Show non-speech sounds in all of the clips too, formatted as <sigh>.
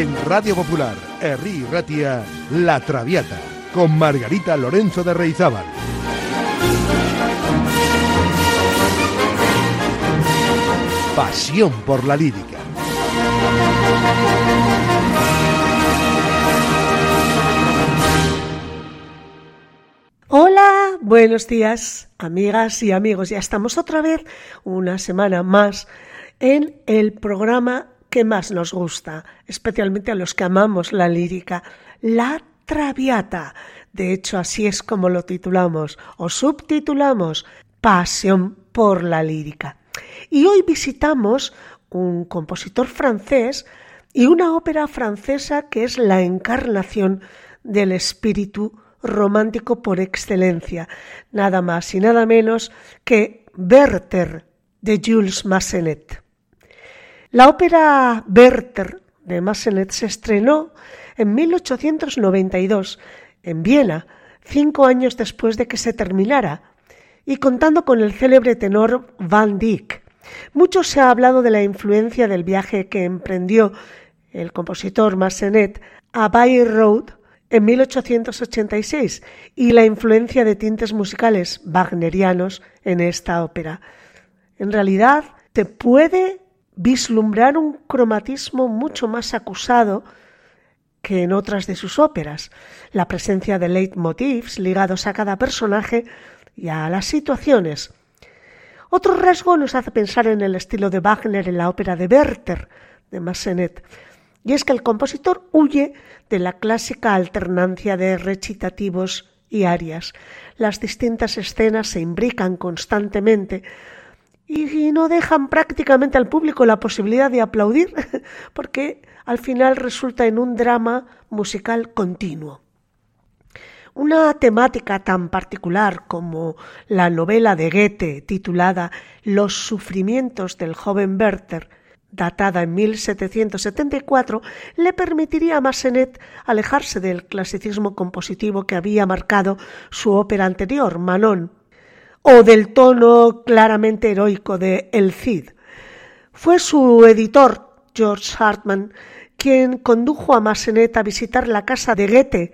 En Radio Popular, Herri Ratia, La Traviata, con Margarita Lorenzo de Reizábal. Pasión por la lírica. Hola, buenos días, amigas y amigos. Ya estamos otra vez, una semana más, en el programa que más nos gusta, especialmente a los que amamos la lírica, La Traviata. De hecho, así es como lo titulamos o subtitulamos, Pasión por la lírica. Y hoy visitamos un compositor francés y una ópera francesa que es la encarnación del espíritu romántico por excelencia, nada más y nada menos que Werther de Jules Massenet. La ópera Werther de Massenet se estrenó en 1892 en Viena, cinco años después de que se terminara, y contando con el célebre tenor Van Dyck. Mucho se ha hablado de la influencia del viaje que emprendió el compositor Massenet a Bayreuth en 1886 y la influencia de tintes musicales wagnerianos en esta ópera. En realidad, se puede vislumbrar un cromatismo mucho más acusado que en otras de sus óperas, la presencia de leitmotivs ligados a cada personaje y a las situaciones. Otro rasgo nos hace pensar en el estilo de Wagner en la ópera de Werther de Massenet, y es que el compositor huye de la clásica alternancia de recitativos y arias. Las distintas escenas se imbrican constantemente y no dejan prácticamente al público la posibilidad de aplaudir, <laughs> porque al final resulta en un drama musical continuo. Una temática tan particular como la novela de Goethe titulada Los sufrimientos del joven Werther datada en 1774, le permitiría a Massenet alejarse del clasicismo compositivo que había marcado su ópera anterior, Manon, o del tono claramente heroico de El Cid. Fue su editor, George Hartmann, quien condujo a Massenet a visitar la casa de Goethe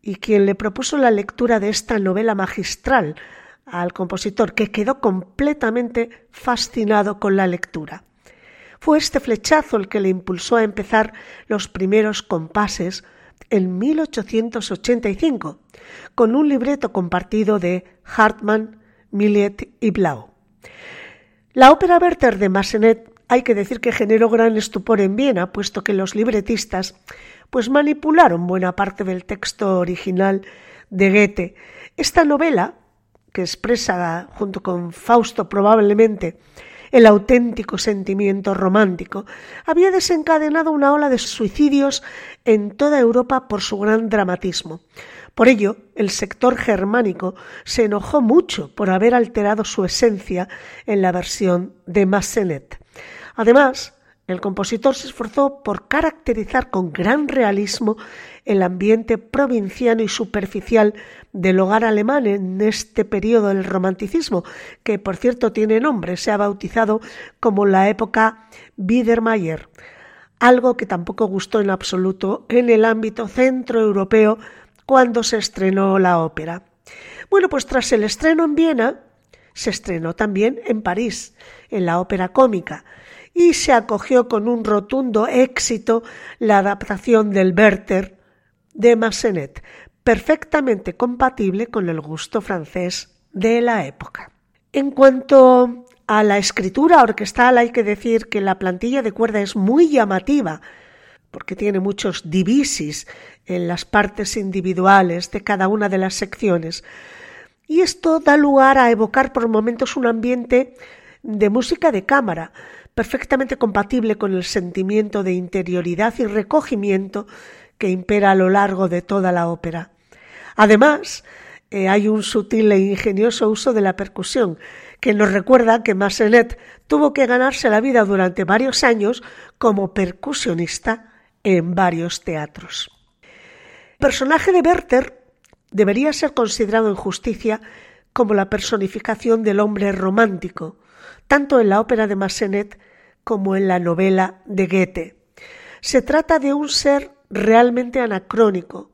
y quien le propuso la lectura de esta novela magistral al compositor, que quedó completamente fascinado con la lectura. Fue este flechazo el que le impulsó a empezar los primeros compases en 1885, con un libreto compartido de Hartmann, Millet y Blau. La ópera Werther de Massenet hay que decir que generó gran estupor en Viena, puesto que los libretistas pues manipularon buena parte del texto original de Goethe. Esta novela, que expresa junto con Fausto probablemente el auténtico sentimiento romántico, había desencadenado una ola de suicidios en toda Europa por su gran dramatismo. Por ello, el sector germánico se enojó mucho por haber alterado su esencia en la versión de Massenet. Además, el compositor se esforzó por caracterizar con gran realismo el ambiente provinciano y superficial del hogar alemán en este periodo del romanticismo, que por cierto tiene nombre, se ha bautizado como la época Biedermeier, algo que tampoco gustó en absoluto en el ámbito centroeuropeo cuando se estrenó la ópera. Bueno, pues tras el estreno en Viena, se estrenó también en París, en la ópera cómica, y se acogió con un rotundo éxito la adaptación del Werther de Massenet, perfectamente compatible con el gusto francés de la época. En cuanto a la escritura orquestal, hay que decir que la plantilla de cuerda es muy llamativa, porque tiene muchos divisis en las partes individuales de cada una de las secciones. Y esto da lugar a evocar por momentos un ambiente de música de cámara, perfectamente compatible con el sentimiento de interioridad y recogimiento que impera a lo largo de toda la ópera. Además, eh, hay un sutil e ingenioso uso de la percusión, que nos recuerda que Massenet tuvo que ganarse la vida durante varios años como percusionista en varios teatros. El personaje de Werther debería ser considerado en justicia como la personificación del hombre romántico, tanto en la ópera de Massenet como en la novela de Goethe. Se trata de un ser realmente anacrónico.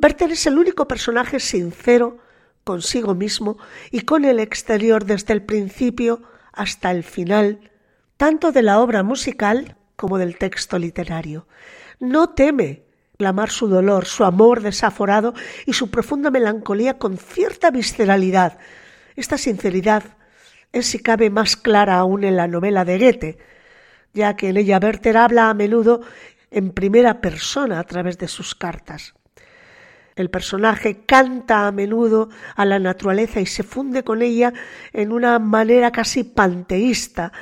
Werther es el único personaje sincero consigo mismo y con el exterior desde el principio hasta el final, tanto de la obra musical como del texto literario. No teme clamar su dolor, su amor desaforado y su profunda melancolía con cierta visceralidad. Esta sinceridad es si cabe más clara aún en la novela de Goethe, ya que en ella Werther habla a menudo en primera persona a través de sus cartas. El personaje canta a menudo a la naturaleza y se funde con ella en una manera casi panteísta.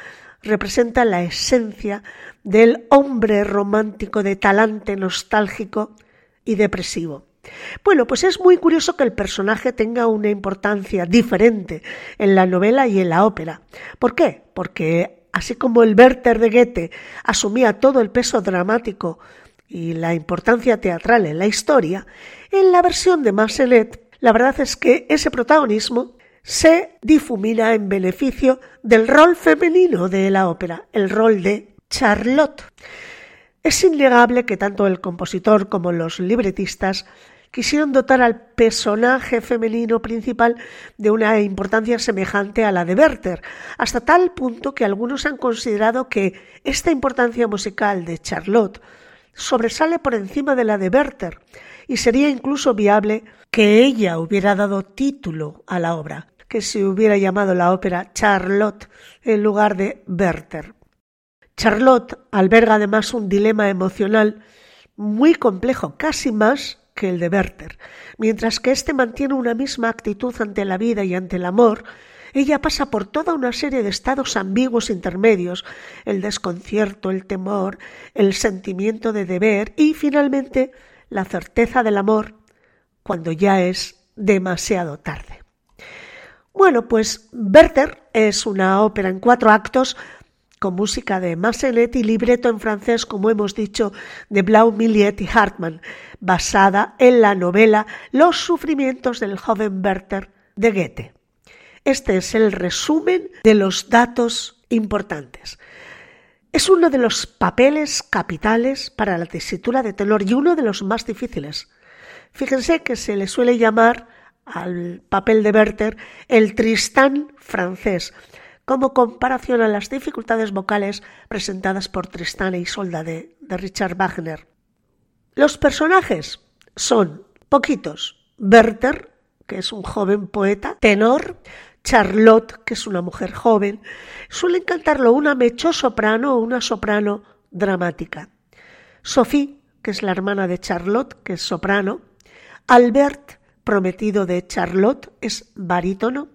Representa la esencia del hombre romántico de talante nostálgico y depresivo. Bueno, pues es muy curioso que el personaje tenga una importancia diferente en la novela y en la ópera. ¿Por qué? Porque así como el Werther de Goethe asumía todo el peso dramático y la importancia teatral en la historia, en la versión de Massenet, la verdad es que ese protagonismo se difumina en beneficio del rol femenino de la ópera, el rol de Charlotte. Es innegable que tanto el compositor como los libretistas quisieron dotar al personaje femenino principal de una importancia semejante a la de Werther, hasta tal punto que algunos han considerado que esta importancia musical de Charlotte sobresale por encima de la de Werther, y sería incluso viable que ella hubiera dado título a la obra, que se hubiera llamado la ópera Charlotte en lugar de Werther. Charlotte alberga además un dilema emocional muy complejo, casi más que el de Werther. Mientras que éste mantiene una misma actitud ante la vida y ante el amor, ella pasa por toda una serie de estados ambiguos intermedios, el desconcierto, el temor, el sentimiento de deber y finalmente la certeza del amor cuando ya es demasiado tarde. Bueno, pues Werther es una ópera en cuatro actos con música de Massenet y libreto en francés, como hemos dicho, de Blau, Millet y Hartmann, basada en la novela Los sufrimientos del joven Werther de Goethe. Este es el resumen de los datos importantes. Es uno de los papeles capitales para la tesitura de tenor y uno de los más difíciles. Fíjense que se le suele llamar al papel de Werther el Tristán francés, como comparación a las dificultades vocales presentadas por Tristán e Isolda de, de Richard Wagner. Los personajes son poquitos. Werther, que es un joven poeta, tenor, Charlotte, que es una mujer joven, suelen cantarlo una mecho soprano o una soprano dramática. Sophie, que es la hermana de Charlotte, que es soprano. Albert, prometido de Charlotte, es barítono.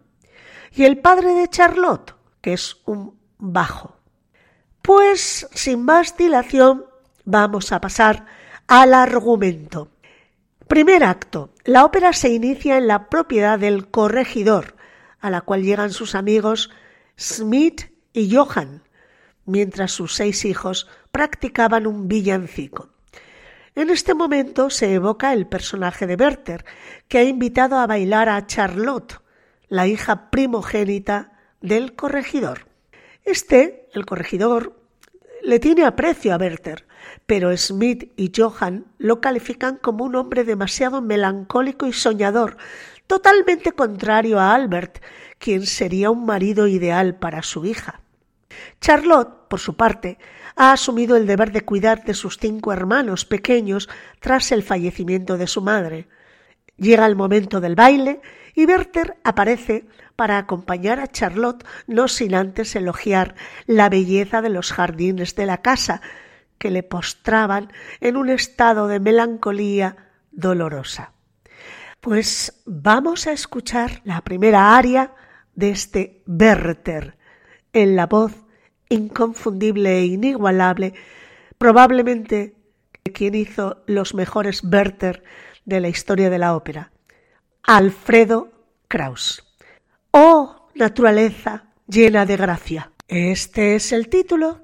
Y el padre de Charlotte, que es un bajo. Pues sin más dilación, vamos a pasar al argumento. Primer acto. La ópera se inicia en la propiedad del corregidor, a la cual llegan sus amigos Smith y Johan, mientras sus seis hijos practicaban un villancico. En este momento se evoca el personaje de Werther, que ha invitado a bailar a Charlotte, la hija primogénita del corregidor. Este, el corregidor, le tiene aprecio a Werther, pero Smith y Johan lo califican como un hombre demasiado melancólico y soñador, totalmente contrario a Albert, quien sería un marido ideal para su hija. Charlotte, por su parte, ha asumido el deber de cuidar de sus cinco hermanos pequeños tras el fallecimiento de su madre. Llega el momento del baile y Werther aparece para acompañar a Charlotte, no sin antes elogiar la belleza de los jardines de la casa, que le postraban en un estado de melancolía dolorosa. Pues vamos a escuchar la primera aria de este Werther en la voz inconfundible e inigualable, probablemente quien hizo los mejores Werther de la historia de la ópera, Alfredo Kraus. Oh, naturaleza llena de gracia. Este es el título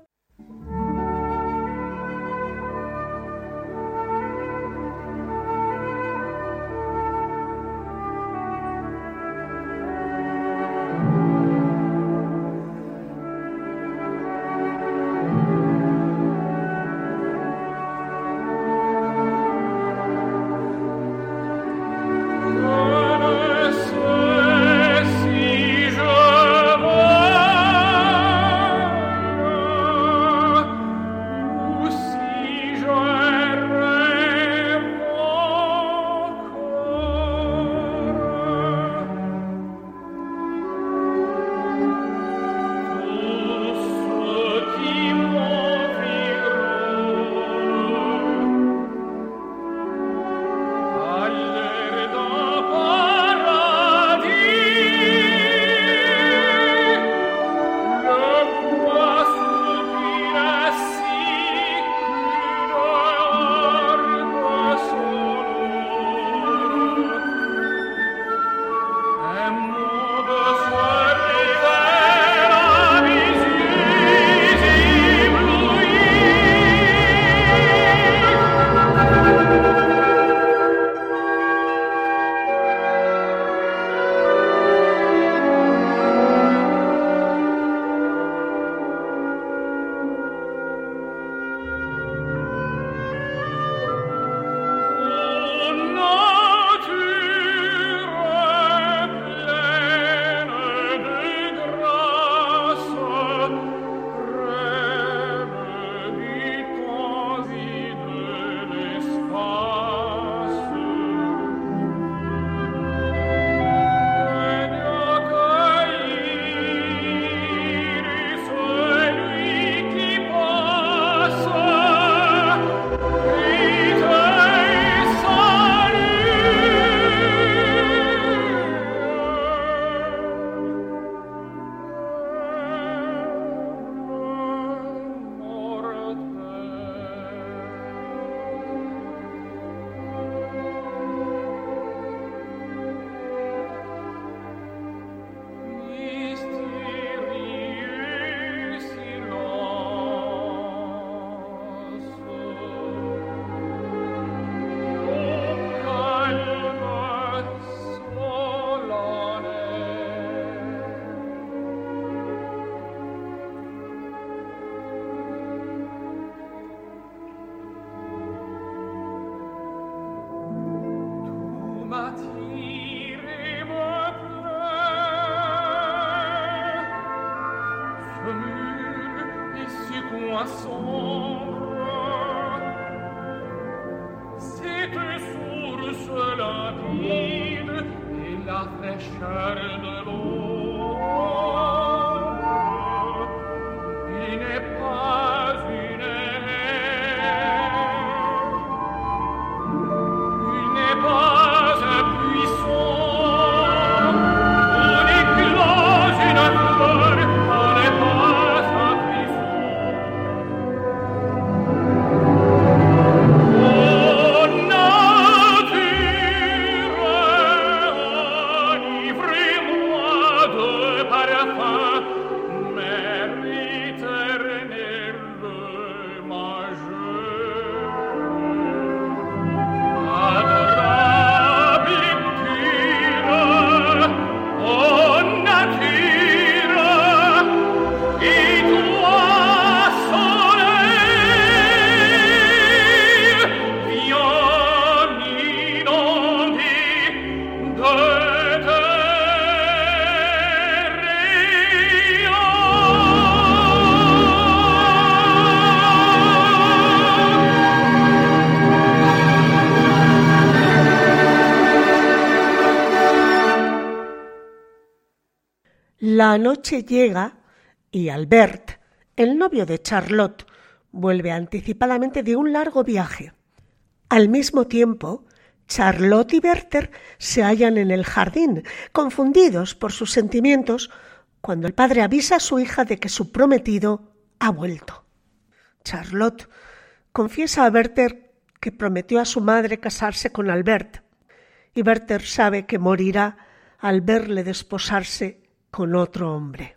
La noche llega y Albert, el novio de Charlotte, vuelve anticipadamente de un largo viaje. Al mismo tiempo, Charlotte y Werther se hallan en el jardín, confundidos por sus sentimientos, cuando el padre avisa a su hija de que su prometido ha vuelto. Charlotte confiesa a Werther que prometió a su madre casarse con Albert, y Werther sabe que morirá al verle desposarse con otro hombre.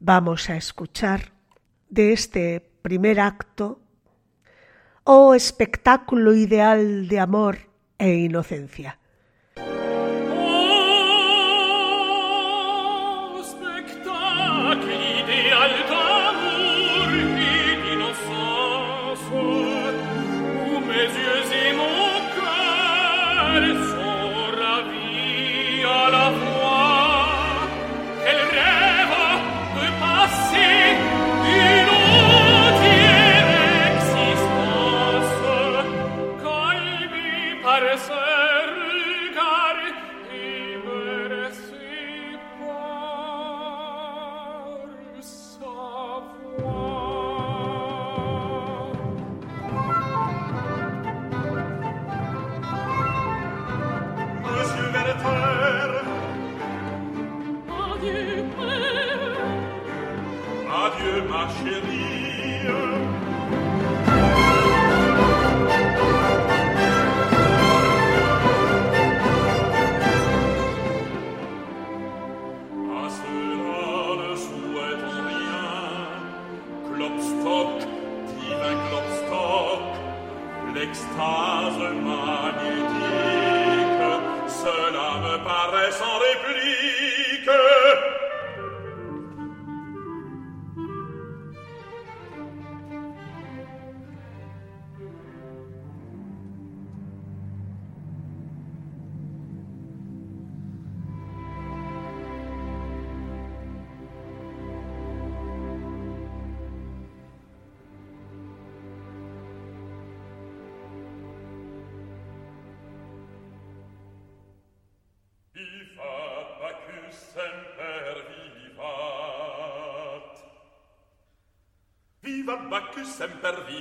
Vamos a escuchar de este primer acto, oh espectáculo ideal de amor e inocencia.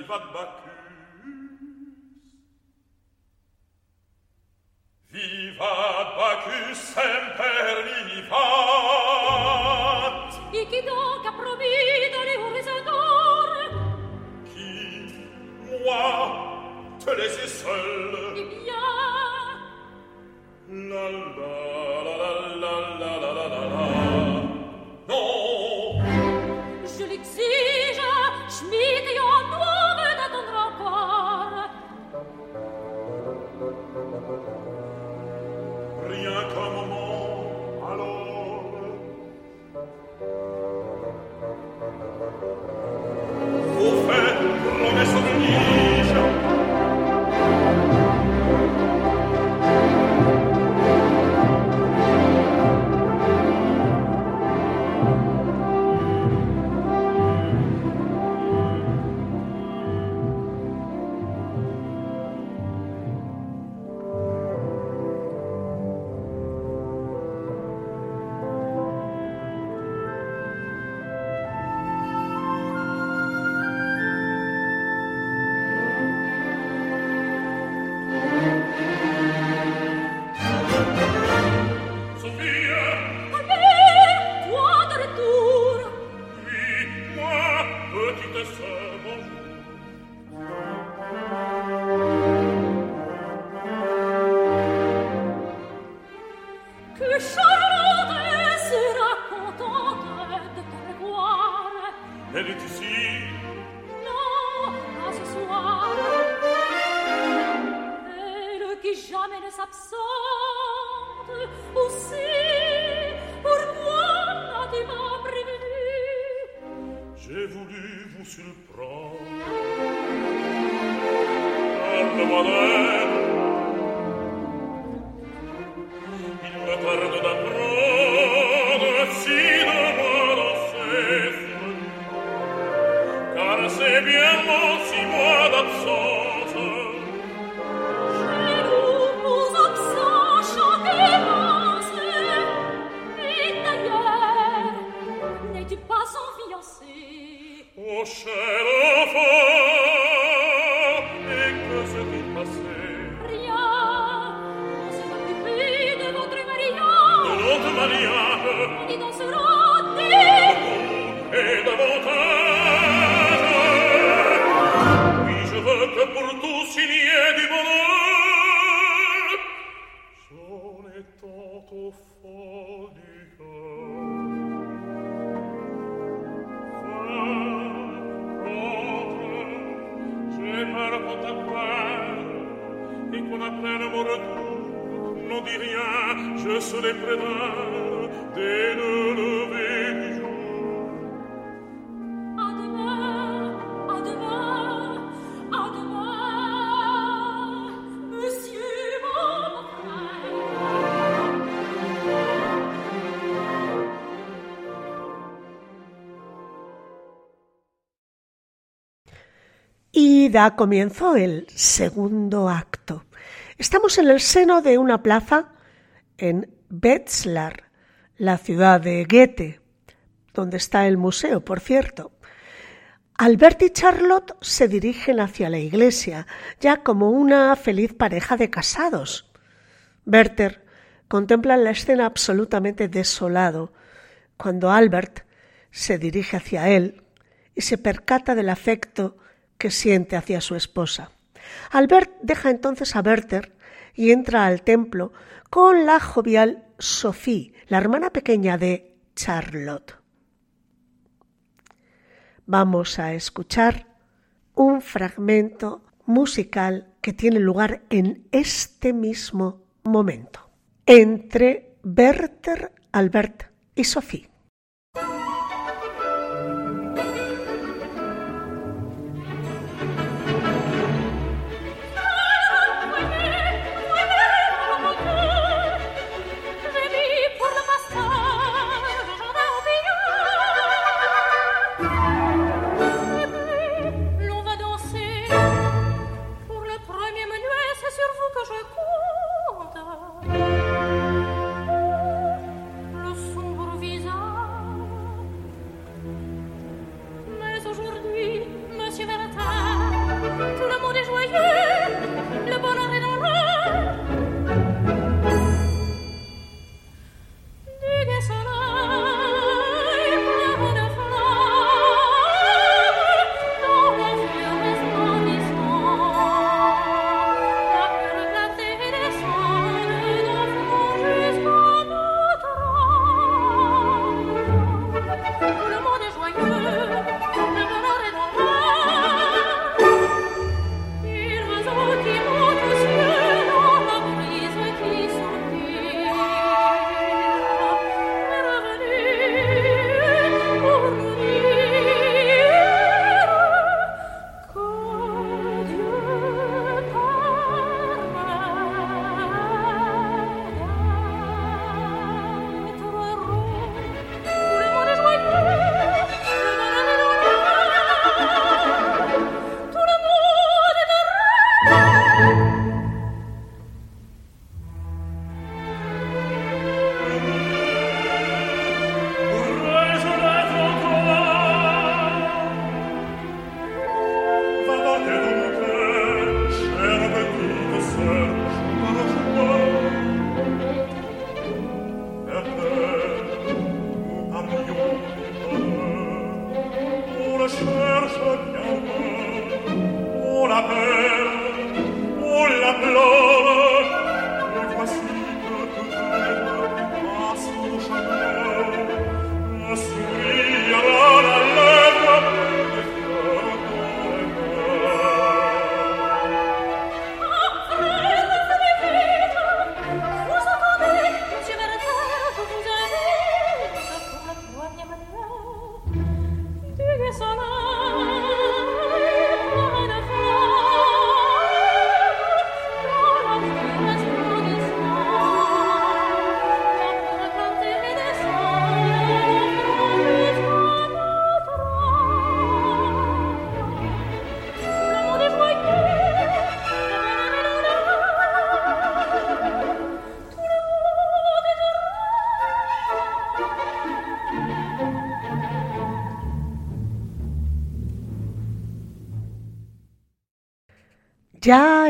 البقبق. da comienzo el segundo acto. Estamos en el seno de una plaza en Wetzlar, la ciudad de Goethe, donde está el museo, por cierto. Albert y Charlotte se dirigen hacia la iglesia, ya como una feliz pareja de casados. Werther contempla la escena absolutamente desolado, cuando Albert se dirige hacia él y se percata del afecto que siente hacia su esposa. Albert deja entonces a Werther y entra al templo con la jovial Sophie, la hermana pequeña de Charlotte. Vamos a escuchar un fragmento musical que tiene lugar en este mismo momento, entre Werther, Albert y Sophie.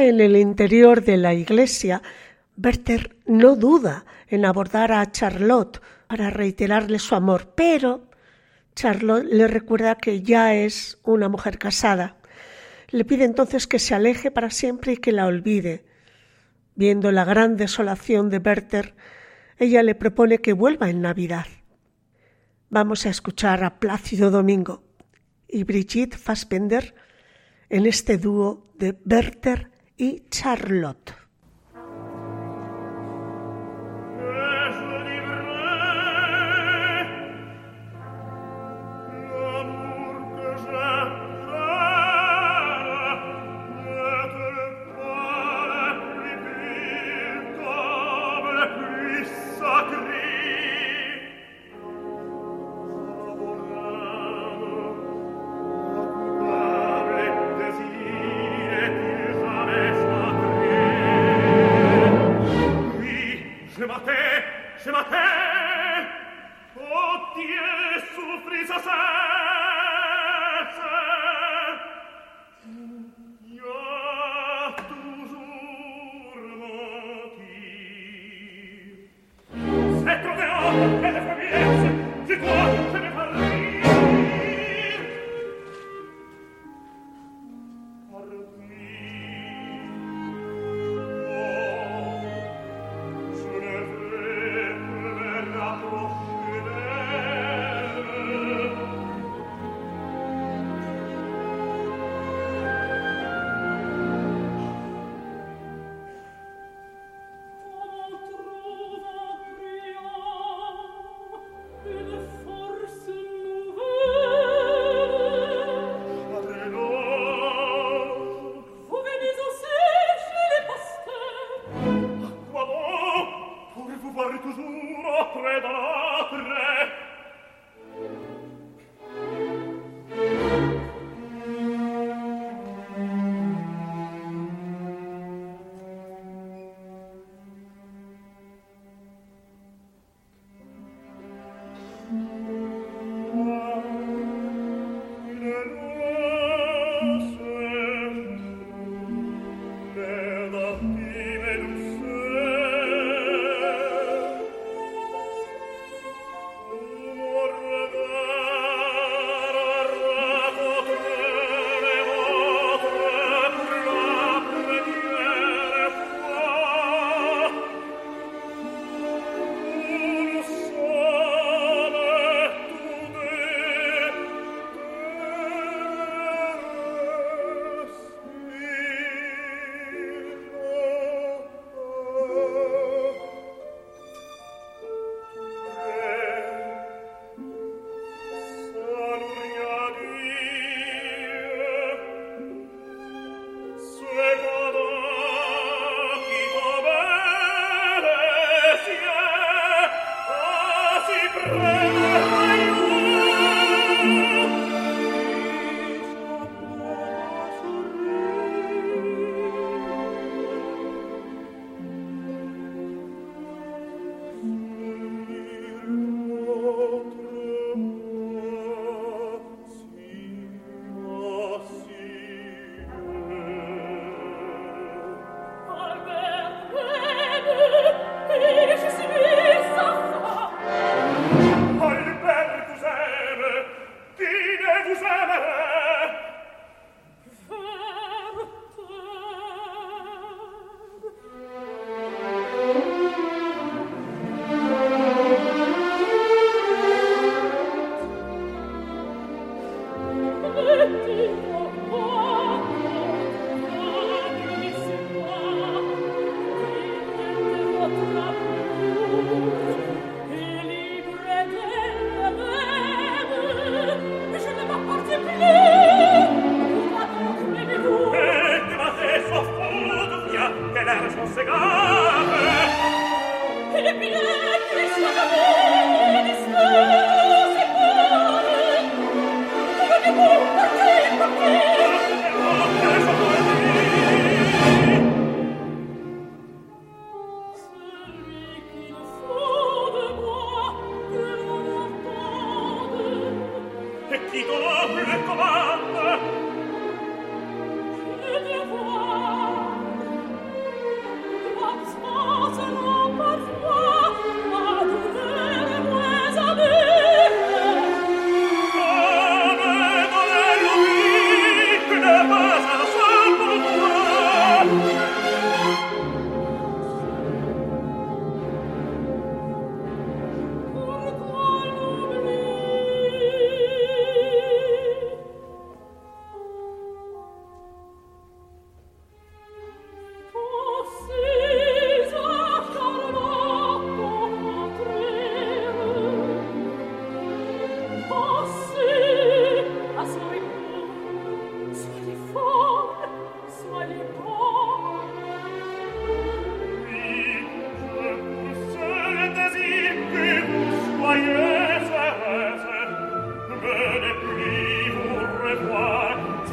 En el interior de la iglesia, Werther no duda en abordar a Charlotte para reiterarle su amor, pero Charlotte le recuerda que ya es una mujer casada. Le pide entonces que se aleje para siempre y que la olvide. Viendo la gran desolación de Werther, ella le propone que vuelva en Navidad. Vamos a escuchar a Plácido Domingo y Brigitte Fassbender en este dúo de Werther y Charlotte.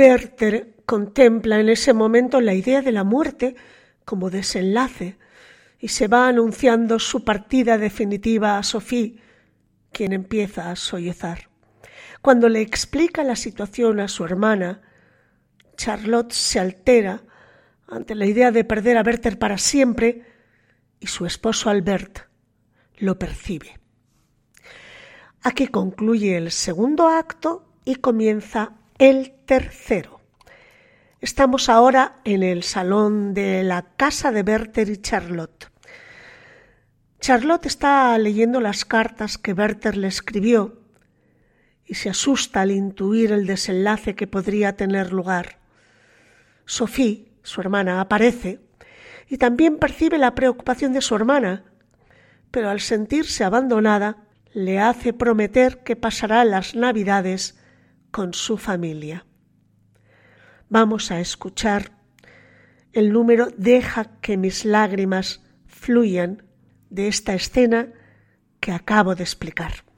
Werther contempla en ese momento la idea de la muerte como desenlace y se va anunciando su partida definitiva a Sophie, quien empieza a sollozar. Cuando le explica la situación a su hermana, Charlotte se altera ante la idea de perder a Werther para siempre y su esposo Albert lo percibe. Aquí concluye el segundo acto y comienza el tercero. Estamos ahora en el salón de la casa de Werther y Charlotte. Charlotte está leyendo las cartas que Werther le escribió y se asusta al intuir el desenlace que podría tener lugar. Sophie, su hermana, aparece y también percibe la preocupación de su hermana, pero al sentirse abandonada le hace prometer que pasará las navidades con su familia. Vamos a escuchar el número Deja que mis lágrimas fluyan de esta escena que acabo de explicar.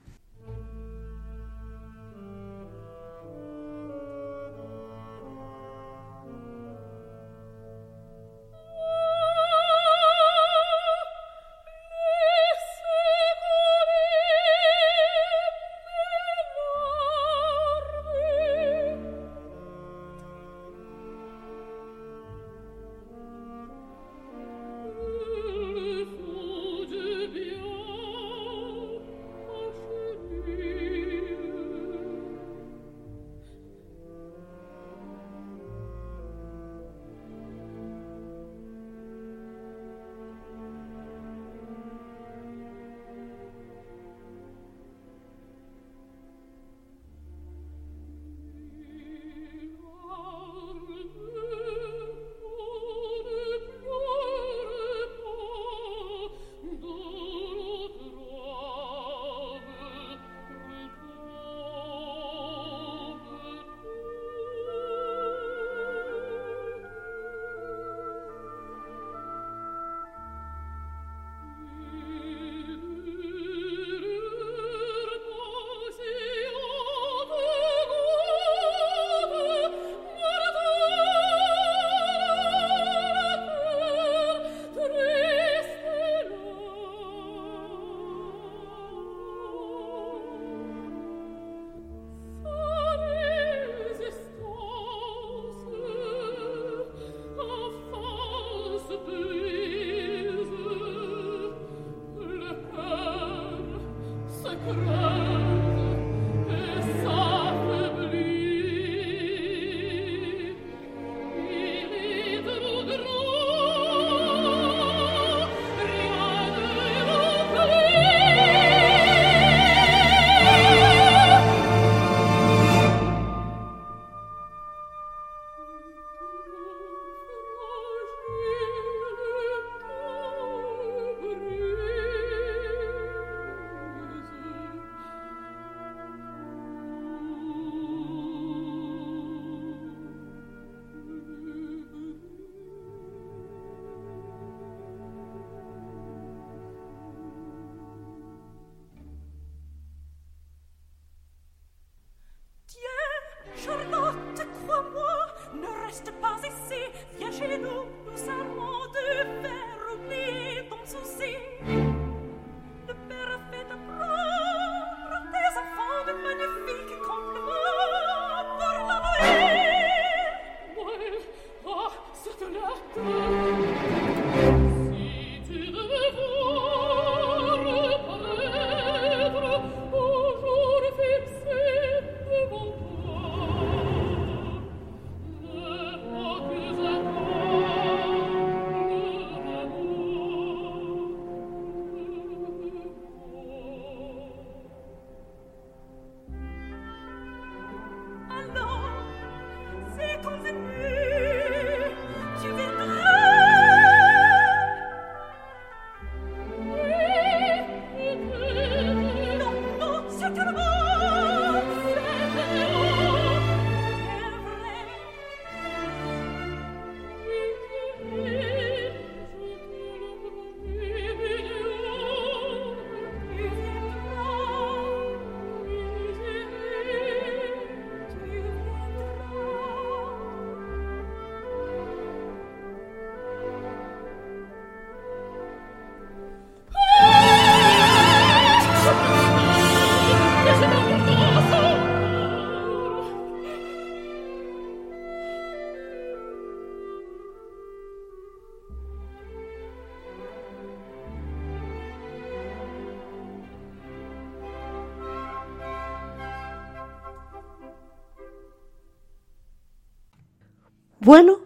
Bueno,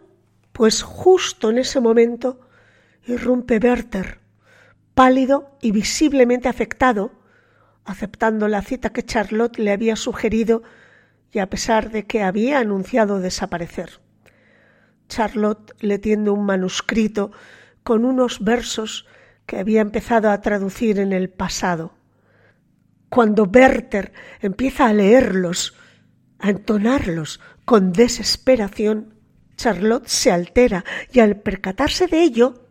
pues justo en ese momento irrumpe Werther, pálido y visiblemente afectado, aceptando la cita que Charlotte le había sugerido y a pesar de que había anunciado desaparecer. Charlotte le tiende un manuscrito con unos versos que había empezado a traducir en el pasado. Cuando Werther empieza a leerlos, a entonarlos con desesperación, Charlotte se altera y al percatarse de ello,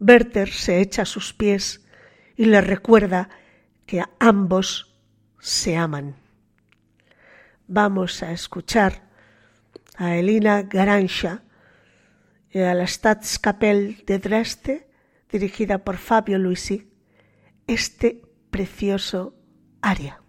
Werther se echa a sus pies y le recuerda que ambos se aman. Vamos a escuchar a Elina Garancha y a la Staatskapelle de Dresde, dirigida por Fabio Luisi, este precioso aria.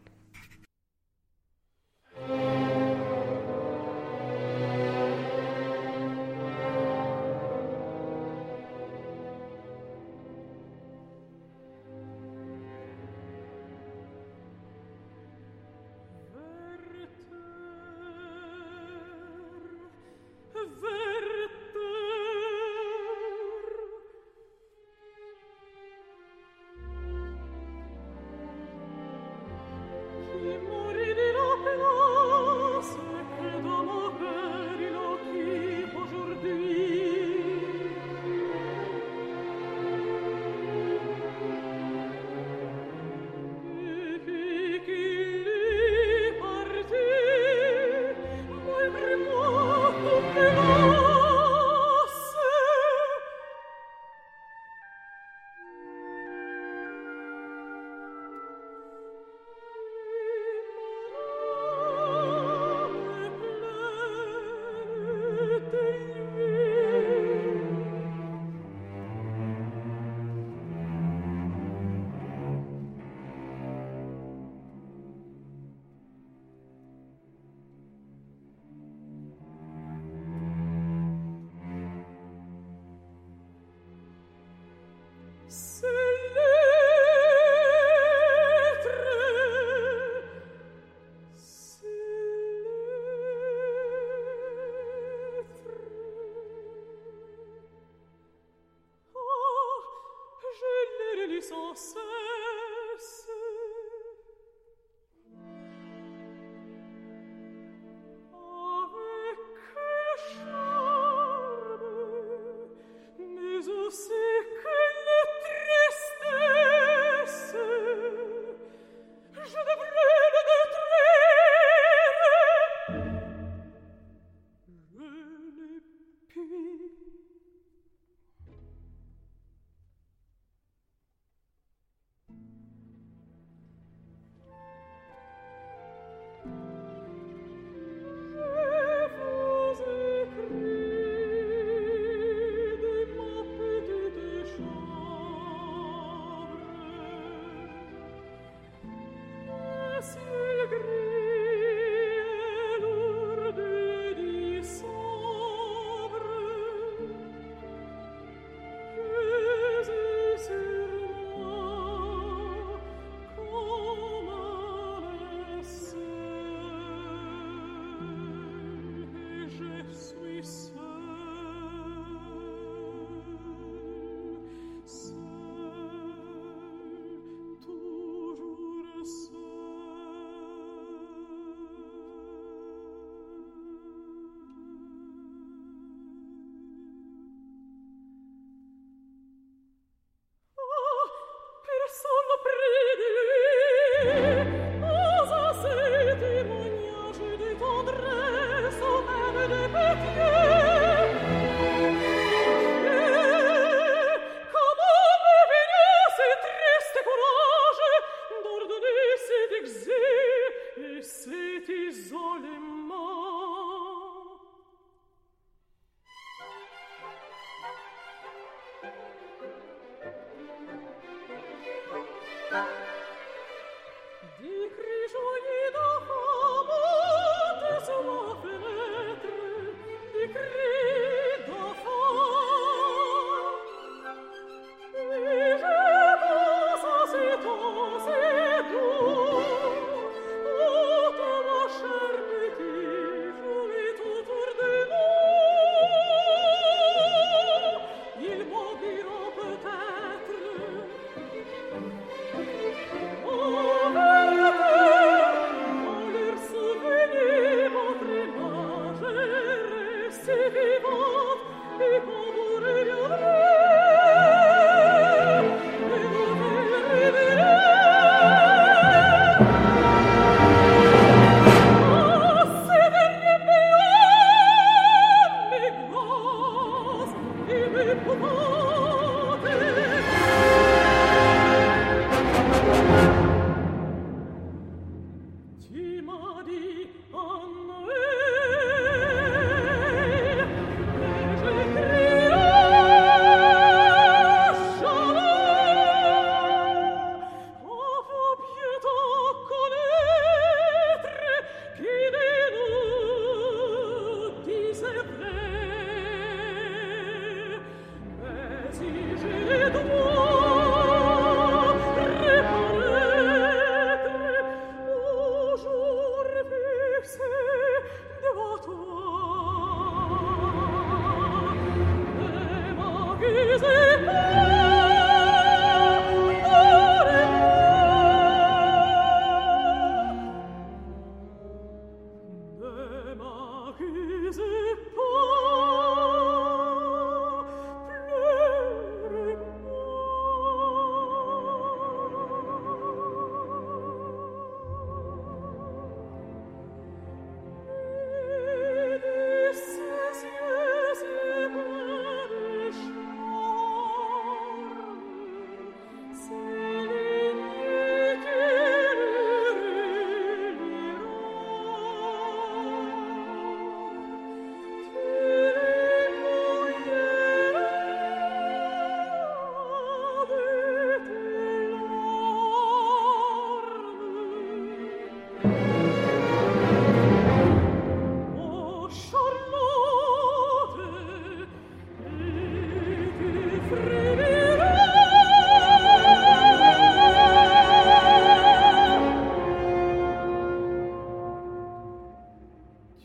di on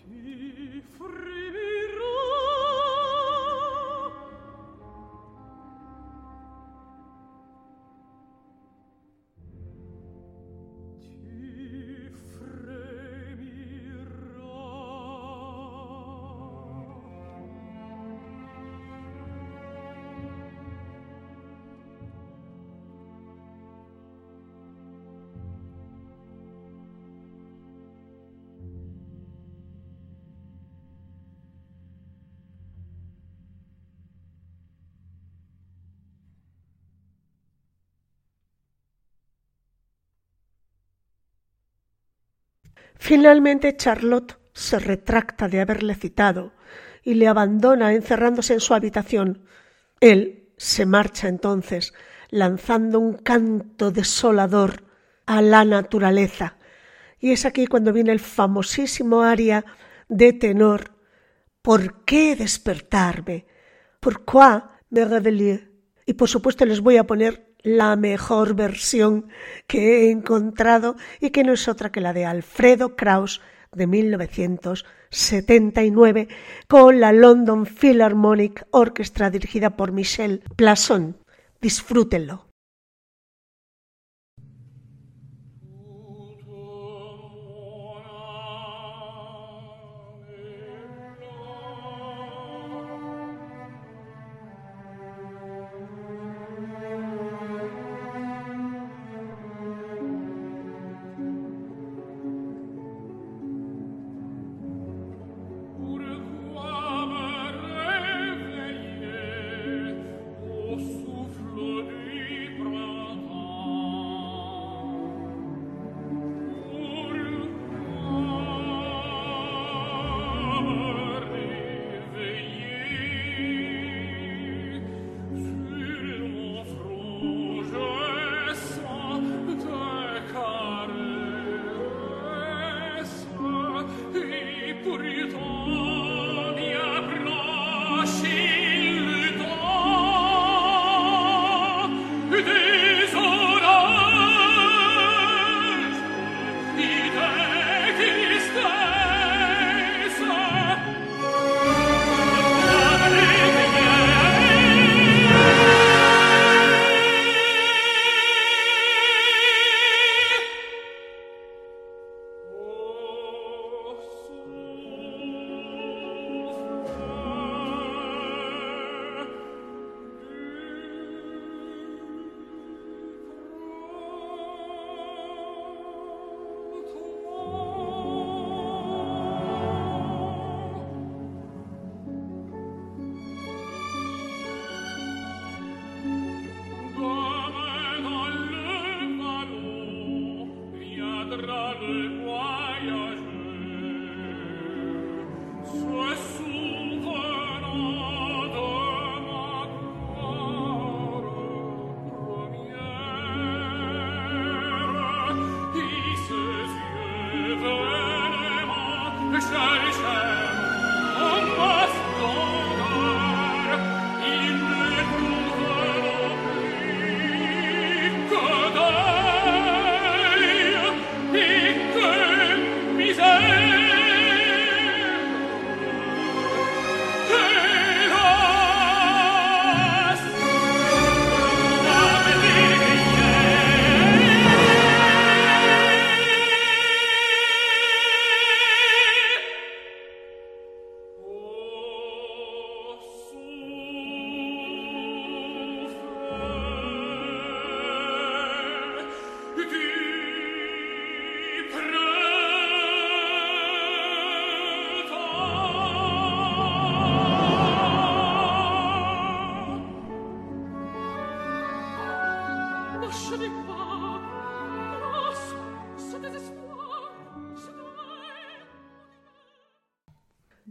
ti Finalmente Charlotte se retracta de haberle citado y le abandona encerrándose en su habitación. Él se marcha entonces, lanzando un canto desolador a la naturaleza. Y es aquí cuando viene el famosísimo aria de tenor ¿Por qué despertarme? ¿Pourquoi me réveiller? Y por supuesto les voy a poner la mejor versión que he encontrado y que no es otra que la de Alfredo Kraus de 1979 con la London Philharmonic Orchestra dirigida por Michel Plasson. Disfrútenlo.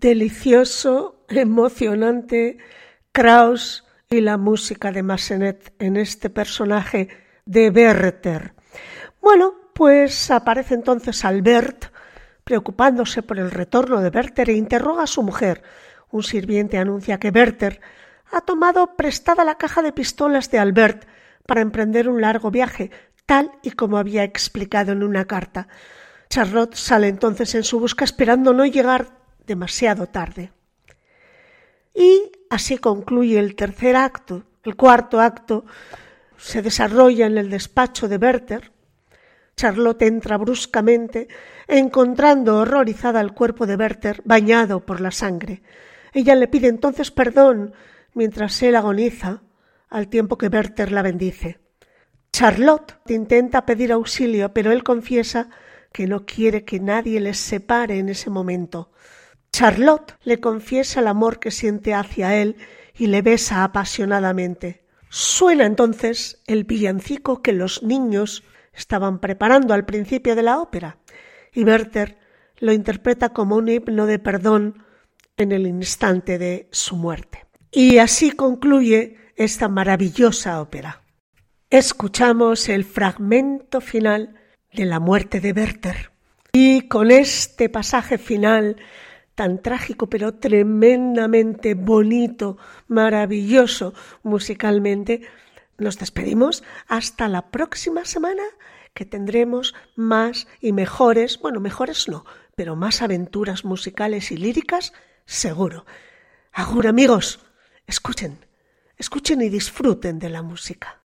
Delicioso, emocionante, Kraus y la música de Massenet en este personaje de Werther. Bueno, pues aparece entonces Albert, preocupándose por el retorno de Werther e interroga a su mujer. Un sirviente anuncia que Werther ha tomado prestada la caja de pistolas de Albert para emprender un largo viaje, tal y como había explicado en una carta. Charlotte sale entonces en su busca esperando no llegar demasiado tarde. Y así concluye el tercer acto. El cuarto acto se desarrolla en el despacho de Werther. Charlotte entra bruscamente, encontrando horrorizada el cuerpo de Werther bañado por la sangre. Ella le pide entonces perdón mientras él agoniza, al tiempo que Werther la bendice. Charlotte intenta pedir auxilio, pero él confiesa que no quiere que nadie les separe en ese momento. Charlotte le confiesa el amor que siente hacia él y le besa apasionadamente. Suena entonces el villancico que los niños estaban preparando al principio de la ópera, y Werther lo interpreta como un himno de perdón en el instante de su muerte. Y así concluye esta maravillosa ópera. Escuchamos el fragmento final de la muerte de Werther. Y con este pasaje final tan trágico pero tremendamente bonito, maravilloso musicalmente, nos despedimos hasta la próxima semana que tendremos más y mejores, bueno, mejores no, pero más aventuras musicales y líricas, seguro. Agur amigos, escuchen, escuchen y disfruten de la música.